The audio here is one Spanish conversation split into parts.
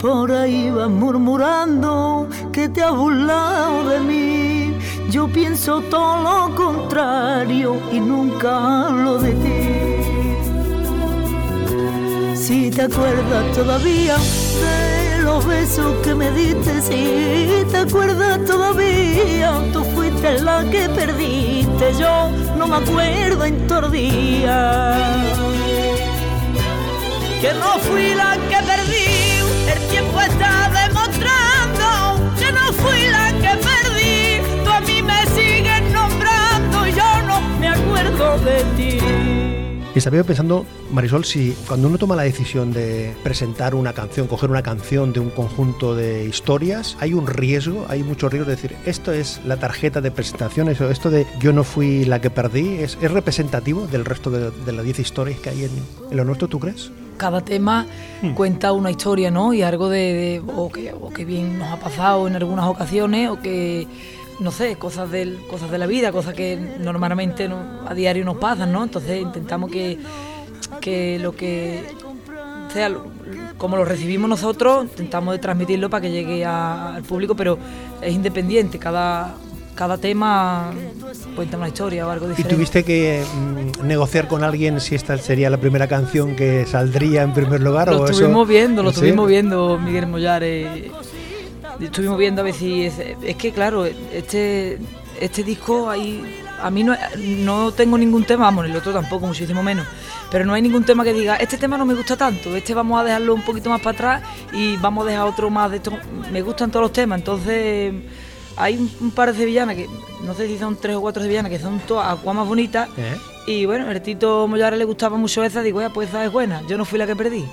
Por ahí va murmurando que te ha burlado de mí. Yo pienso todo lo contrario y nunca hablo de ti. Si te acuerdas todavía de los besos que me diste, si te acuerdas todavía, tú fuiste la que perdiste, yo no me acuerdo en tordía. Que no fui la que perdí, acuerdo de ti. Y estaba pensando, Marisol, si cuando uno toma la decisión de presentar una canción, coger una canción de un conjunto de historias, hay un riesgo, hay mucho riesgo de decir, esto es la tarjeta de presentaciones o esto de yo no fui la que perdí, ¿es, es representativo del resto de, de las 10 historias que hay en, en, lo nuestro, tú crees? Cada tema hmm. cuenta una historia, ¿no? Y algo de, de o, que, o que bien nos ha pasado en algunas ocasiones o que no sé, cosas, del, cosas de la vida, cosas que normalmente no, a diario nos pasan, ¿no? Entonces intentamos que, que lo que sea, como lo recibimos nosotros, intentamos de transmitirlo para que llegue a, al público, pero es independiente, cada, cada tema cuenta una historia o algo diferente. ¿Y tuviste que mm, negociar con alguien si esta sería la primera canción que saldría en primer lugar? Lo o estuvimos eso? viendo, lo estuvimos viendo Miguel Mollares estuvimos viendo a ver si es, es, que claro este este disco ahí a mí no, no tengo ningún tema vamos el otro tampoco muchísimo menos. Pero no hay ningún tema que diga este tema no me gusta tanto este vamos a dejarlo un poquito más para atrás y vamos a dejar otro más de esto me gustan todos los temas. Entonces hay un, un par de sevillanas que no sé si son tres o cuatro sevillanas que son todas aguas más bonitas. ¿Eh? y bueno el Tito Mollares le gustaba mucho esa digo ya pues esa es buena yo no fui la que perdí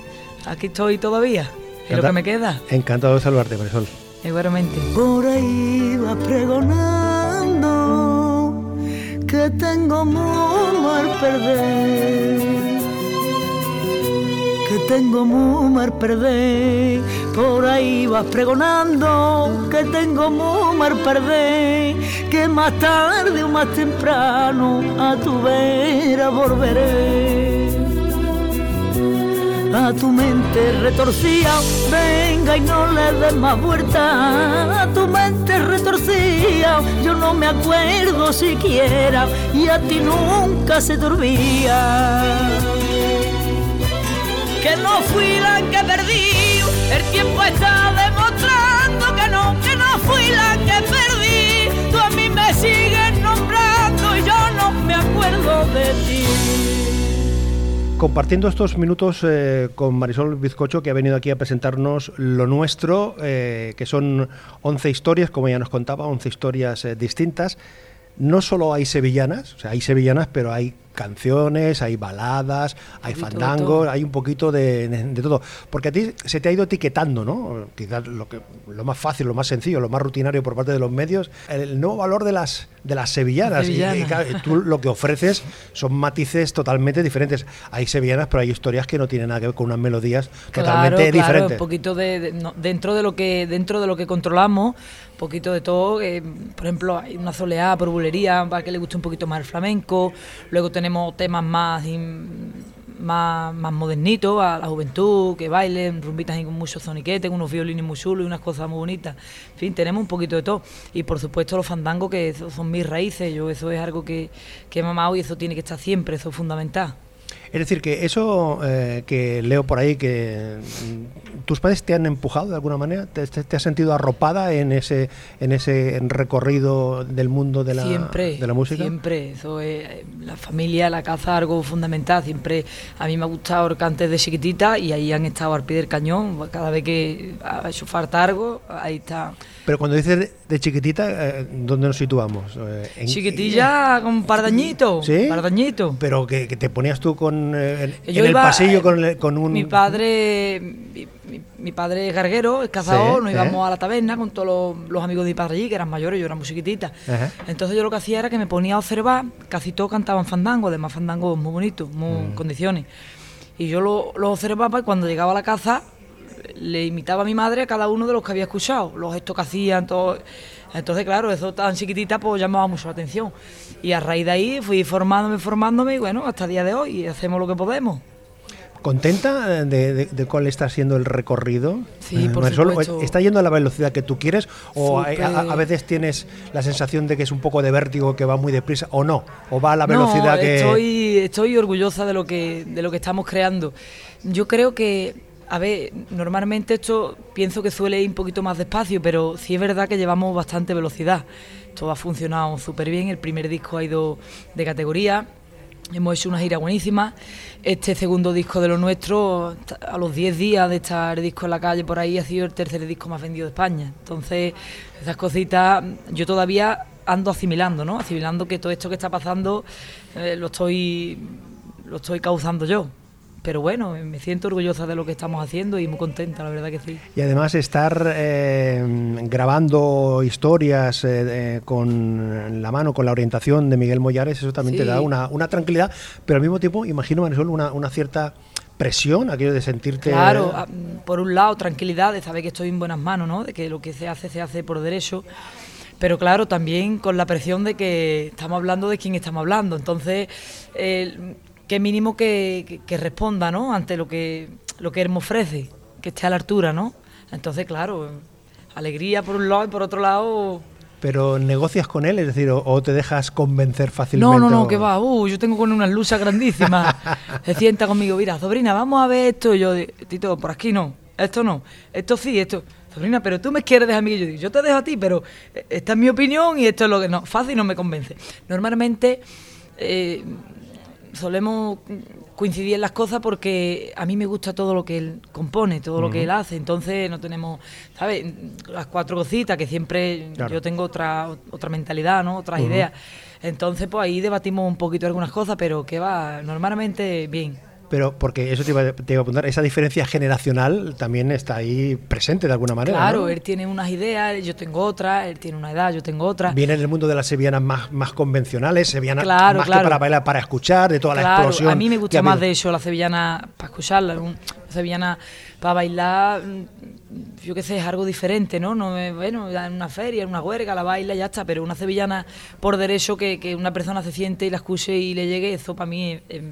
aquí estoy todavía es lo que me queda encantado de saludarte Marisol Igualmente. Por ahí va pregonando que tengo muy mal perder. Que tengo muy mal perder. Por ahí vas pregonando que tengo muy mal perder. Que más tarde o más temprano a tu vera volveré a tu mente retorcida, venga y no le des más vuelta, a tu mente retorcida, yo no me acuerdo siquiera y a ti nunca se olvida. Que no fui la que perdí, el tiempo está demostrando que no, que no fui la que perdí, tú a mí me sigues nombrando y yo no me acuerdo de ti compartiendo estos minutos eh, con Marisol Bizcocho, que ha venido aquí a presentarnos lo nuestro, eh, que son 11 historias, como ya nos contaba, 11 historias eh, distintas. No solo hay sevillanas, o sea, hay sevillanas, pero hay canciones, hay baladas, hay fandangos, hay un poquito de, de, todo. Porque a ti se te ha ido etiquetando, ¿no? Quizás lo, que, lo más fácil, lo más sencillo, lo más rutinario por parte de los medios, el nuevo valor de las, de las sevillanas. Sevillana. Y, y, claro, tú lo que ofreces son matices totalmente diferentes. Hay sevillanas, pero hay historias que no tienen nada que ver con unas melodías totalmente claro, diferentes. Un poquito de, de no, dentro de lo que dentro de lo que controlamos, un poquito de todo. Eh, por ejemplo, hay una soleada por bulería para que le guste un poquito más el flamenco. Luego tenemos temas más más, más modernitos a la juventud, que bailen, rumbitas con muchos soniquetes, unos violines muy chulos y unas cosas muy bonitas. En fin, tenemos un poquito de todo. Y por supuesto los fandangos, que son mis raíces, yo eso es algo que, que he mamado y eso tiene que estar siempre, eso es fundamental. Es decir, que eso eh, que leo por ahí, que mm, tus padres te han empujado de alguna manera, ¿Te, te- has sentido arropada en ese, en ese recorrido del mundo de la, siempre, de la música? Siempre, eso es, eh, la familia, la caza, algo fundamental. Siempre a mí me ha gustado antes de chiquitita y ahí han estado al pie del cañón. Cada vez que ha hecho falta algo, ahí está. Pero cuando dices de, chiquitita, eh, ¿dónde nos situamos? Eh, en- Chiquitilla con un par de añitos, ¿Sí? par de añitos. Pero que, que te ponías tú con, eh, en, en el iba, pasillo eh, con, el- con un... Mi padre, mi, padre es garguero, es cazador, Sí, nos ¿eh? íbamos a la taberna con todos los, los amigos de mi padre allí, que eran mayores, yo era muy chiquitita. Ajá. Entonces yo lo que hacía era que me ponía a observar, casi todos cantaban fandango, además fandango muy bonito, muy Mm. en condiciones. Y yo lo, lo observaba y cuando llegaba a la caza le imitaba a mi madre a cada uno de los que había escuchado, los gestos que hacían, todo. Entonces, claro, eso tan chiquitita pues llamaba mucho la atención. Y a raíz de ahí fui formándome, formándome y bueno, hasta el día de hoy hacemos lo que podemos. ¿Contenta eh, de, de- de cuál está siendo el recorrido? Sí, Eh, por Marisol, supuesto. ¿Está yendo a la velocidad que tú quieres? ¿O a, veces tienes la sensación de que es un poco de vértigo, que va muy deprisa? ¿O no? ¿O va a la velocidad no, que...? Estoy, estoy orgullosa de lo, que, de lo que estamos creando. Yo creo que, a ver, normalmente esto pienso que suele ir un poquito más despacio, pero sí es verdad que llevamos bastante velocidad. Esto ha funcionado súper bien, el primer disco ha ido de categoría. Hemos hecho una gira buenísima. Este segundo disco de lo nuestro, a los 10 días de estar el disco en la calle por ahí, ha sido el tercer disco más vendido de España. Entonces, esas cositas yo todavía ando asimilando, ¿no? Asimilando que todo esto que está pasando eh, lo estoy lo estoy causando yo. Pero bueno, me siento orgullosa de lo que estamos haciendo y muy contenta, la verdad que sí. Y además estar eh, grabando historias eh, con la mano, con la orientación de Miguel Mollares, eso también te da una, una tranquilidad, pero al mismo tiempo, imagino, Marisol, una, una cierta presión, aquello de sentirte... Claro, a- por un lado, tranquilidad de saber que estoy en buenas manos, ¿no? De que lo que se hace, se hace por derecho. Pero claro, también con la presión de que estamos hablando de quién estamos hablando. Entonces, eh, qué mínimo que, que- que responda, ¿no? Ante lo que, lo que él me ofrece, que esté a la altura, ¿no? Entonces, claro, alegría por un lado y por otro lado... Pero negocias con él, es decir, o, o te dejas convencer fácilmente. No, no, no, o- que va. Uh, yo tengo con unas luces grandísimas. Se sienta conmigo, mira, sobrina, vamos a ver esto. Y yo, Tito, por aquí no, esto no, esto sí, esto. Sobrina, pero tú me quieres dejar a mí. Yo digo, yo te dejo a ti, pero eh, esta es mi opinión y esto es lo que no. Fácil no me convence. Normalmente eh, solemos coincidir en las cosas porque a mí me gusta todo lo que él compone, todo lo que él hace. Entonces no tenemos, ¿sabes? Las cuatro cositas que siempre Claro. yo tengo otra otra mentalidad, ¿no? Otras ideas. Entonces, pues ahí debatimos un poquito algunas cosas, pero que va, normalmente bien. Pero porque eso te iba, te iba a apuntar, esa diferencia generacional también está ahí presente de alguna manera. Claro, ¿no? él tiene unas ideas, yo tengo otras, él tiene una edad, yo tengo otra. Viene del mundo de las sevillanas más, más convencionales, sevillanas Claro, más que claro. para bailar, para escuchar, de toda la explosión. a mí me que gusta más de hecho la sevillana para escucharla, un- la sevillana para bailar, mm, yo qué sé, es algo diferente, ¿no? no bueno, en una feria, en una huelga, la baila y ya está, pero una sevillana por derecho que, que una persona se siente y la escuche y le llegue, eso para mí, es-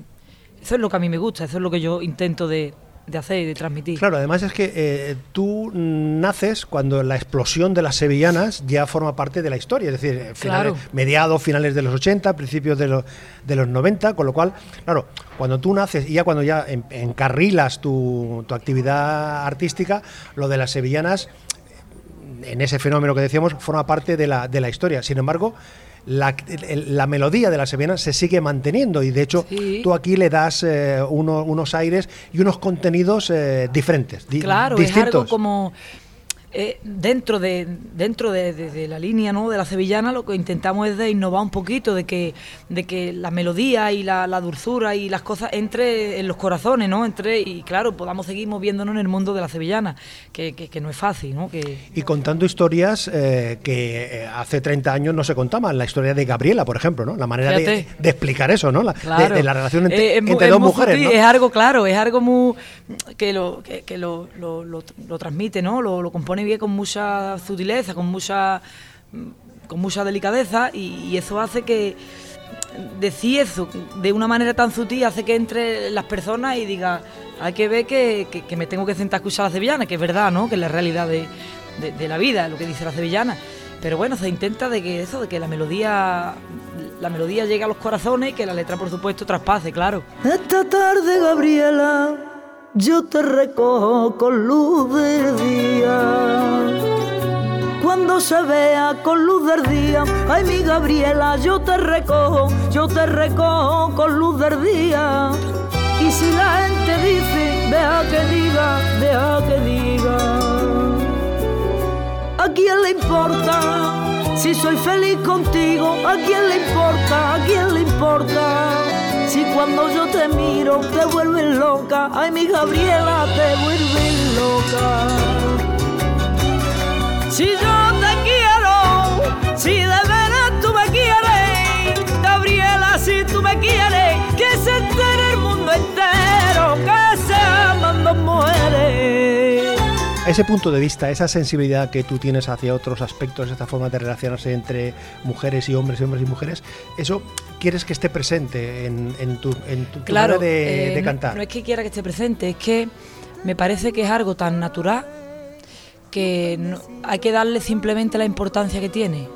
eso es lo que a mí me gusta, eso es lo que yo intento de, de hacer y de transmitir. Claro, además es que eh, tú naces cuando la explosión de las sevillanas ya forma parte de la historia, es decir, finales, Claro. mediados, finales de los 80, principios de los, de los 90, con lo cual, claro, cuando tú naces y ya cuando ya en- encarrilas tu, tu actividad artística, lo de las sevillanas, en ese fenómeno que decíamos, forma parte de la, de la historia. Sin embargo, la, el- la melodía de la sevillana se sigue manteniendo y de hecho Sí. tú aquí le das eh, uno- unos aires y unos contenidos eh, diferentes, di- Claro, distintos. es algo como eh, dentro de dentro de, de- de la línea ¿no? de la sevillana lo que intentamos es de innovar un poquito, de que de que la melodía y la, la dulzura y las cosas entre en los corazones, ¿no? Entre y claro, podamos seguir moviéndonos en el mundo de la sevillana, que, que- que no es fácil, ¿no? Que, Y contando historias eh, que eh, hace 30 años no se contaban, la historia de Gabriela, por ejemplo, ¿no? La manera de, explicar eso, ¿no? La, de- Claro. de, la relación entre, Eh, es mu- entre es dos mujeres. Es algo claro, es algo muy que lo que, que lo, lo, lo- lo transmite, ¿no? Lo, lo compone con mucha sutileza, con mucha con mucha delicadeza y, eso hace que decir eso de una manera tan sutil hace que entre las personas y diga hay que ver que, me tengo que sentar a escuchar a la sevillana, que es verdad, ¿no? Que es la realidad de la vida, lo que dice la sevillana. Pero bueno, se intenta de que eso, de que la melodía la melodía llegue a los corazones y que la letra, por supuesto, traspase, claro. Esta tarde, Gabriela, yo te recojo con luz del día. Cuando se vea con luz del día, ay mi Gabriela, yo te recojo, yo te recojo con luz del día. Y si la gente dice, deja que diga, deja que diga. ¿A quién le importa? Si soy feliz contigo, ¿a quién le importa? ¿A quién le importa? Si cuando yo te miro te vuelves loca, ay mi Gabriela te vuelves loca. Si yo te quiero, si de veras tú me quieres, Gabriela, si tú me quieres, Ese punto de vista, esa sensibilidad que tú tienes hacia otros aspectos, esta forma de relacionarse entre mujeres y hombres y hombres y mujeres, eso quieres que esté presente en, en tu, en tu, tu Claro, manera de, eh, de cantar. No, es que quiera que esté presente, es que me parece que es algo tan natural que no- hay que darle simplemente la importancia que tiene.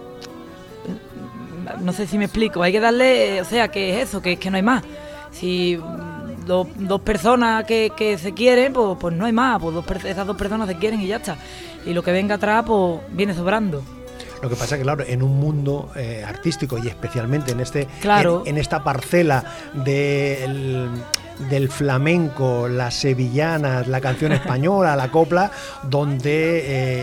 No sé si me explico, hay que darle, o sea, que es eso, que es que no hay más. Si mm, do- dos personas que, que se quieren, pues, pues no hay más, pues dos esas dos personas se quieren y ya está. Y lo que venga atrás, pues viene sobrando. Lo que pasa es que, claro, en un mundo eh, artístico y especialmente en este Claro. en, en esta parcela del, del flamenco, las sevillanas, la canción española, la copla, donde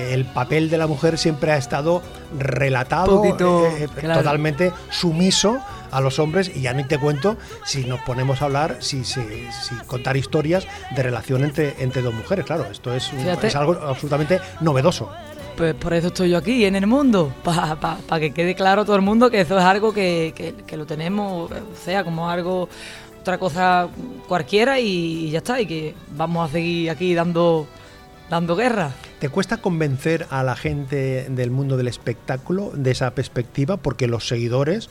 eh, el papel de la mujer siempre ha estado relatado Poquito, eh, eh, claro. totalmente sumiso a los hombres y ya ni te cuento si nos ponemos a hablar, si, si, si contar historias de relación entre, entre dos mujeres, claro, esto es, un- es algo absolutamente novedoso. Pues por eso estoy yo aquí en el mundo, para que quede claro todo el mundo que eso es algo que, que- que lo tenemos, o sea, como algo, otra cosa cualquiera y, ya está, y que vamos a seguir aquí dando, dando guerra. ¿Te cuesta convencer a la gente del mundo del espectáculo de esa perspectiva? Porque los seguidores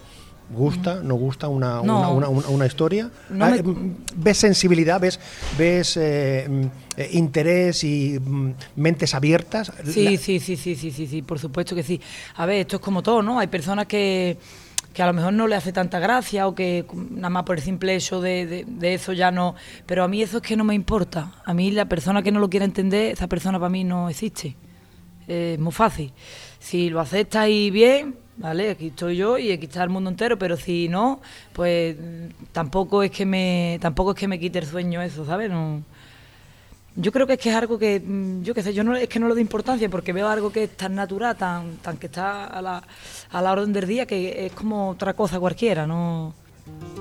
gusta, no gusta una, No. una, una- historia. No Ah, me- mm, ¿Ves sensibilidad? ¿Ves, ves eh, mm, eh, interés y mm, mentes abiertas? Sí, La- sí, sí, sí, sí, sí, sí, por supuesto que sí. A ver, esto es como todo, ¿no? Hay personas que, que a lo mejor no le hace tanta gracia o que nada más por el simple hecho de, de- de eso ya no... Pero a mí eso es que no me importa. A mí la persona que no lo quiera entender, esa persona para mí no existe. Es muy fácil. Si lo aceptas y bien, ¿vale? Aquí estoy yo y aquí está el mundo entero, pero si no, pues mm, tampoco es que me tampoco es que me quite el sueño eso, ¿sabes? No, yo creo que es que es algo que, mm, yo qué sé, yo no, es que no le doy importancia porque veo algo que es tan natural, tan, tan que está a la, a la orden del día, que es como otra cosa cualquiera, ¿no?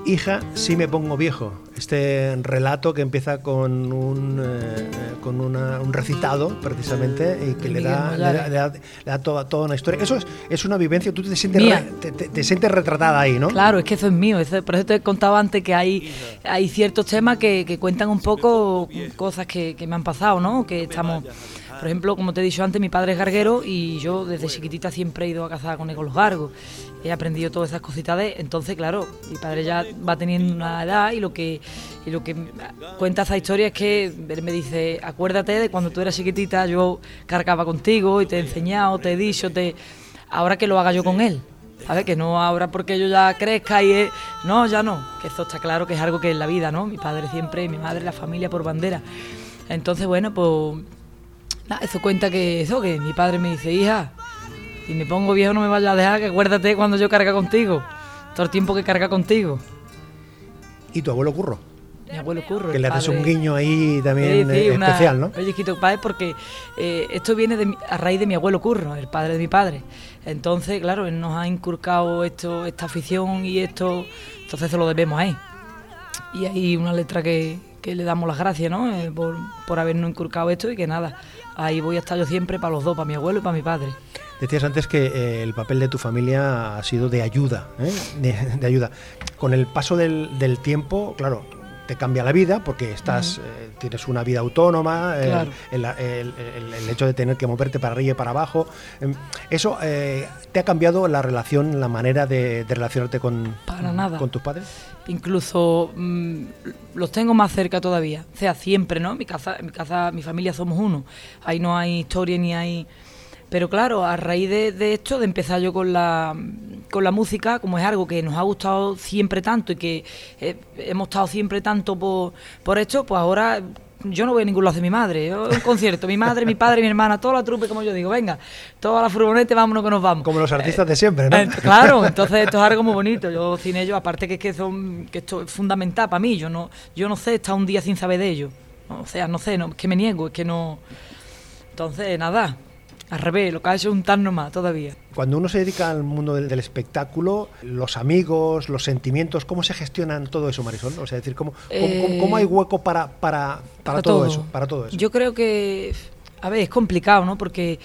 Hija, sí me pongo viejo. Este relato que empieza con un, eh, con una- un recitado, precisamente, y que le da, le da, Mollares. le da- le da toda, toda una historia. Eso es, es una vivencia, tú te sientes, re- te, te- te sientes retratada ahí, ¿no? Claro, es que eso es mío. por eso te he contado antes que hay, hay ciertos temas que, que cuentan un poco cosas que, que me han pasado, ¿no? Que estamos, por ejemplo, como te he dicho antes, mi padre es garguero y yo desde chiquitita siempre he ido a cazar con él con los gargos. He aprendido todas esas cositas de, entonces, claro, mi padre ya va teniendo una edad y lo que y lo que cuenta esa historia es que me dice, acuérdate de cuando tú eras chiquitita, yo cargaba contigo y te he enseñado, te he dicho, te ahora que lo haga yo con él. ¿Sabes? Que no ahora porque yo ya crezca y... es- No, ya no. Que esto está claro que es algo que es la vida, ¿no? Mi padre siempre, mi madre, la familia por bandera. Entonces, bueno, pues... Nada, eso cuenta que eso, que mi padre me dice, hija, si me pongo viejo no me vayas a dejar, que acuérdate cuando yo carga contigo. Todo el tiempo que carga contigo. Y tu abuelo Curro, Mi abuelo Curro. que le haces un guiño ahí también Sí, sí, eh, una- especial, ¿no? Oye, Quito, padre, porque eh, esto viene de a raíz de mi abuelo Curro, el padre de mi padre. Entonces, claro, él nos ha inculcado esto, esta afición y esto, entonces se lo debemos a él. Y hay una letra que, que le damos las gracias, ¿no? Eh, por, por habernos inculcado esto y que nada, ahí voy a estar yo siempre para los dos, para mi abuelo y para mi padre. Decías antes que eh, el papel de tu familia ha sido de ayuda, ¿eh? de, de ayuda. Con el paso del, del tiempo, claro, te cambia la vida porque estás, eh, tienes una vida autónoma, eh, Claro. el, el- el- el hecho de tener que moverte para arriba y para abajo, em, eso eh, te ha cambiado la relación, la manera de, de relacionarte con, Para nada. con tus padres. Incluso mm, los tengo más cerca todavía. O sea, siempre, ¿no? Mi casa, mi casa, mi familia somos uno. Ahí no hay historia ni hay. Pero claro, a raíz de, esto, de empezar yo con la, con la música, como es algo que nos ha gustado siempre tanto y que eh, hemos estado siempre tanto por, por esto, pues ahora yo no voy a ningún lado de mi madre. Yo, un concierto, mi madre, mi padre, mi hermana, toda la trupe, como yo digo, venga, toda la furgoneta, vámonos que nos vamos. Como los artistas de siempre, ¿no? claro, entonces esto es algo muy bonito. Yo sin ellos, aparte que es que son, que esto es fundamental para mí. Yo no, yo no sé estar un día sin saber de ellos. O sea, no sé, no, es que me niego, es que no. Entonces, nada, al revés, lo que ha hecho es un tan nomás todavía. Cuando uno se dedica al mundo del, espectáculo, los amigos, los sentimientos, ¿cómo se gestionan todo eso, Marisol? O sea, decir, ¿cómo, cómo, hay eh, hueco para, para, para, todo, eso? Para todo eso. Yo creo que, a ver, es complicado, ¿no? Porque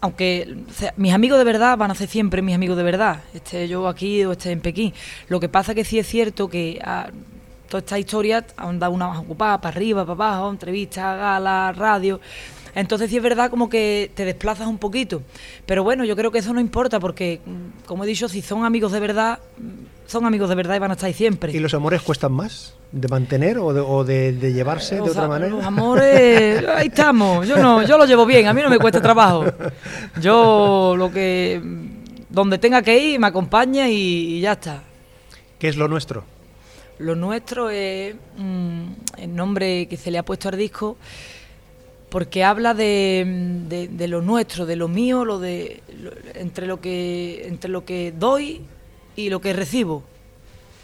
aunque mis amigos de verdad van a ser siempre mis amigos de verdad, esté yo aquí o esté en Pekín. Lo que pasa que sí es cierto que a, ah, toda esta historia han dado una más ocupada, para arriba, para abajo, entrevistas, galas, radio. Entonces sí es verdad como que te desplazas un poquito. Pero bueno, yo creo que eso no importa porque, mm, como he dicho, si son amigos de verdad, mm, son amigos de verdad y van a estar ahí siempre. ¿Y los amores cuestan más? ¿De mantener o de, llevarse de otra manera? Los amores, ahí estamos. Yo no, yo lo llevo bien, a mí no me cuesta trabajo. Yo lo que, mm, donde tenga que ir, me acompaña y, ya está. ¿Qué es lo nuestro? Lo nuestro es el nombre que se le ha puesto al disco porque habla de, de, lo nuestro, de lo mío, lo de entre lo que entre lo que doy y lo que recibo,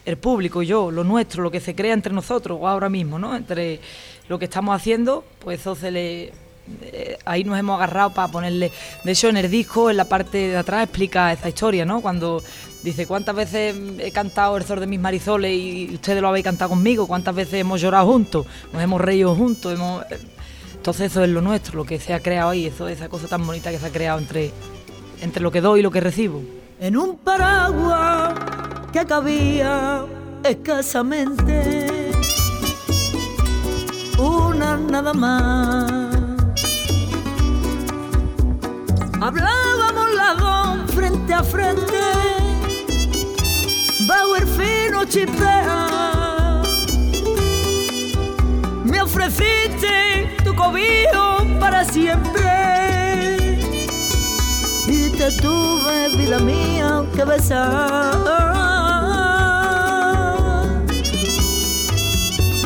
el público, yo, lo nuestro, lo que se crea entre nosotros ahora mismo, ¿no? Entre lo que estamos haciendo, pues eso se le eh, ahí nos hemos agarrado para ponerle. De hecho, en el disco, en la parte de atrás, explica esa historia, ¿no? Cuando dice cuántas veces he cantado el sol de mis marisoles y ustedes lo habéis cantado conmigo, cuántas veces hemos llorado juntos, nos hemos reído juntos, hemos entonces eso es lo nuestro, lo que se ha creado ahí, eso, esa cosa tan bonita que se ha creado entre, entre lo que doy y lo que recibo. En un paraguas que cabía escasamente una nada más. Hablábamos las dos frente a frente, Bauer fino chipea. Me ofreciste cobijo para siempre. Y te tuve, vida mía, que besar.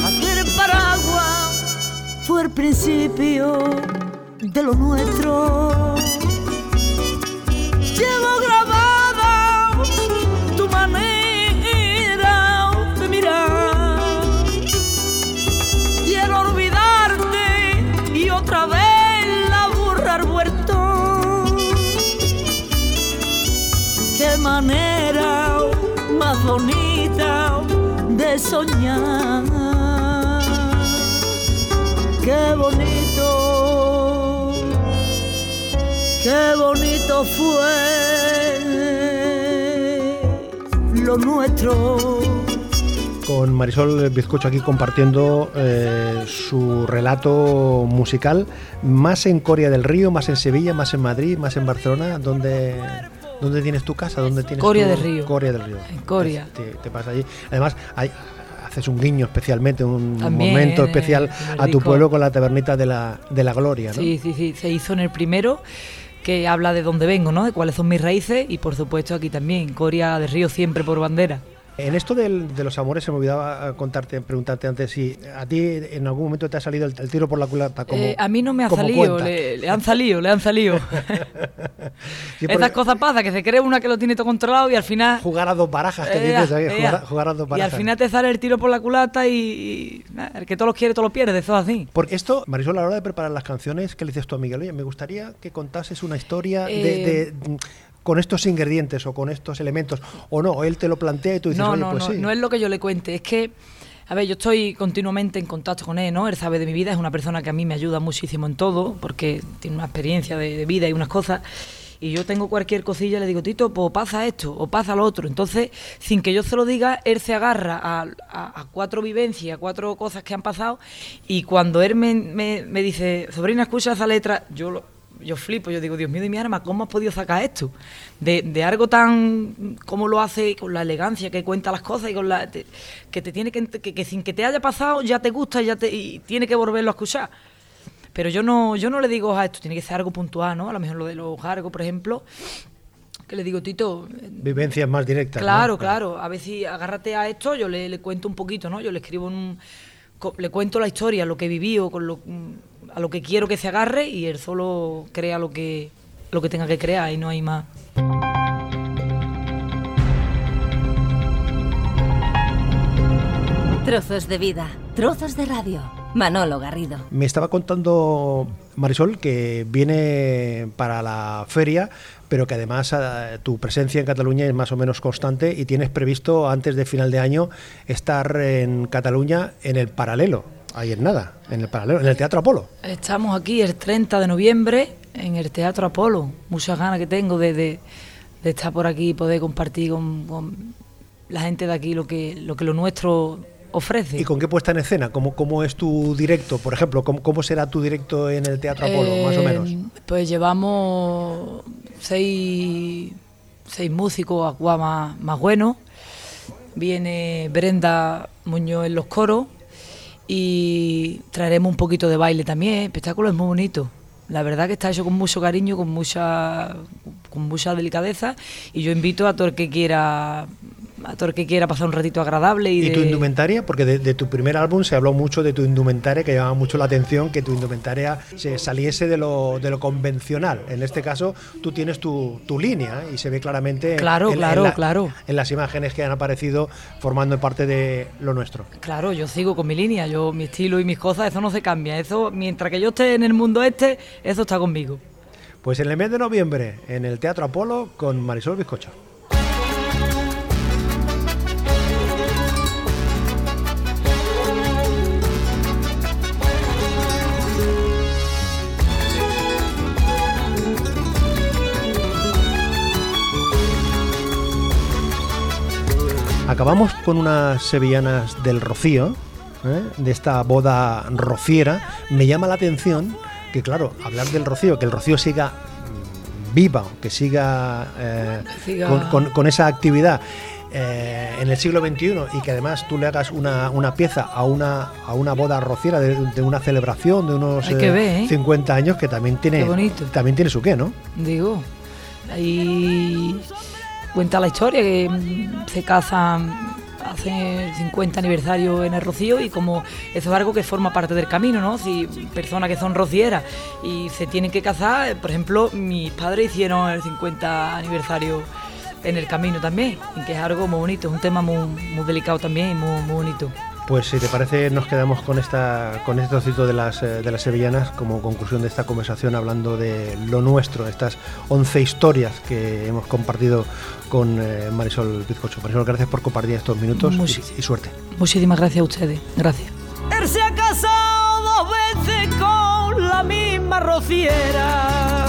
Aquel paraguas fue el principio de lo nuestro. Qué bonito, qué bonito fue lo nuestro con Marisol Bizcocho aquí compartiendo eh, su relato musical, más en Coria del Río, más en Sevilla, más en Madrid, más en Barcelona, ¿dónde, dónde tienes tu casa? ¿Dónde tienes Coria del Río. Coria del Río. En Coria. Te, pasa allí. Además, hay, haces un guiño especialmente, un momento especial a tu pueblo con la tabernita de la, de la Gloria. ¿no? Sí, sí, sí, se hizo en el primero que habla de dónde vengo, ¿no? De cuáles son mis raíces y por supuesto aquí también, Coria del Río siempre por bandera. En esto de los amores se me olvidaba eh, contarte, preguntarte antes si a ti en algún momento te ha salido el, tiro por la culata como eh, A mí no me ha salido, le, han salido, le han salido. Esas cosas pasan, que se cree una que lo tiene todo controlado y al final... Jugar a dos barajas, que eh, dices ahí, jugar, a dos barajas. Y al final te sale el tiro por la culata y, el que todos los quiere, todo lo pierde, eso es así. Porque esto, Marisol, a la hora de preparar las canciones, ¿qué le dices tú a Miguel? Oye, me gustaría que contases una historia de con estos ingredientes o con estos elementos, o no, él te lo plantea y tú dices, no, Oye, no, pues no, sí. no es lo que yo le cuente, es que, a ver, yo estoy continuamente en contacto con él, ¿no? Él sabe de mi vida, es una persona que a mí me ayuda muchísimo en todo, porque tiene una experiencia de, vida y unas cosas, y yo tengo cualquier cosilla, le digo, Tito, pues pasa esto, o pasa lo otro. Entonces, sin que yo se lo diga, él se agarra a, cuatro vivencias, a cuatro cosas que han pasado, y cuando él me, me, me dice, sobrina, escucha esa letra, yo lo, yo flipo, yo digo, Dios mío de mi arma, ¿cómo has podido sacar esto? De, algo tan como lo hace, con la elegancia que cuenta las cosas y con la que te tiene que, que, sin que te haya pasado ya te gusta y ya te y tiene que volverlo a escuchar. Pero yo no, yo no le digo a esto, tiene que ser algo puntual, ¿no? A lo mejor lo de los cargos, por ejemplo, que le digo, Tito... Vivencias más directas. Claro, claro. A ver si agárrate a esto, yo le, le cuento un poquito, ¿no? Yo le escribo un... Le cuento la historia, lo que he vivido, con lo, a lo que quiero que se agarre y él solo crea lo que, lo que tenga que crear y no hay más. Trozos de vida, trozos de radio. Manolo Garrido. Me estaba contando Marisol que viene para la feria, pero que además eh, tu presencia en Cataluña es más o menos constante y tienes previsto antes de final de año estar en Cataluña en el paralelo. Ahí en nada, en el paralelo, en el Teatro Apolo. Estamos aquí el 30 de noviembre en el Teatro Apolo. Muchas ganas que tengo de, de, estar por aquí y poder compartir con, con, la gente de aquí lo que lo, que lo nuestro ofrece. ¿Y con qué puesta en escena? ¿Cómo, cómo es tu directo, por ejemplo? ¿Cómo, cómo será tu directo en el Teatro Apolo, eh, más o menos? Pues llevamos seis, seis músicos más, más buenos. Viene Brenda Muñoz en los coros y traeremos un poquito de baile también. El espectáculo es muy bonito. La verdad que está hecho con mucho cariño, con mucha, con mucha delicadeza y yo invito a todo el que quiera a todo el que quiera pasar un ratito agradable. ¿Y, tu indumentaria? Porque de, tu primer álbum se habló mucho de tu indumentaria, que llamaba mucho la atención que tu indumentaria se saliese de lo, de lo convencional. En este caso, tú tienes tu, tu línea y se ve claramente claro, en, claro, claro. en las imágenes que han aparecido formando parte de lo nuestro. Claro, yo sigo con mi línea, yo mi estilo y mis cosas, eso no se cambia. Eso, mientras que yo esté en el mundo este, eso está conmigo. Pues en el mes de noviembre, en el Teatro Apolo, con Marisol Bizcocho. Acabamos con unas sevillanas del Rocío, ¿eh? de esta boda rociera. Me llama la atención que, claro, hablar del Rocío, que el Rocío siga viva, que siga, eh, Con, esa actividad. Eh, en el siglo XXI y que además tú le hagas una, pieza a una, a una boda rociera de, una celebración de unos 50 años que también tiene, también tiene su qué, ¿no? Digo, ahí cuenta la historia que mm, se casan hace el 50 aniversario en el Rocío y como eso es algo que forma parte del camino, ¿no? Si personas que son rocieras y se tienen que casar, por ejemplo, mis padres hicieron el 50 aniversario en el camino también, que es algo muy bonito, es un tema muy, muy delicado también y muy, muy bonito. Pues si te parece, nos quedamos con esta con este trocito de las, eh, de las sevillanas como conclusión de esta conversación hablando de lo nuestro, estas 11 historias que hemos compartido con eh, Marisol Bizcocho. Marisol, gracias por compartir estos minutos y, y, suerte. Muchísimas gracias a ustedes. Gracias. Él se ha casado dos veces con la misma rociera.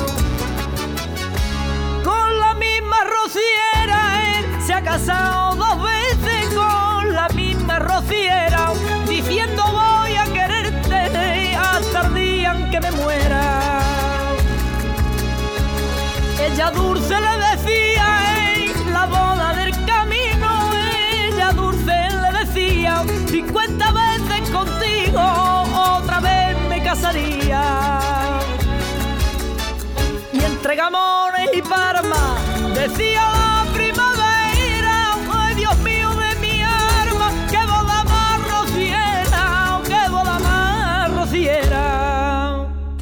Dulce le decía en la boda del camino, ella dulce le decía, 50 veces contigo otra vez me casaría. Y entre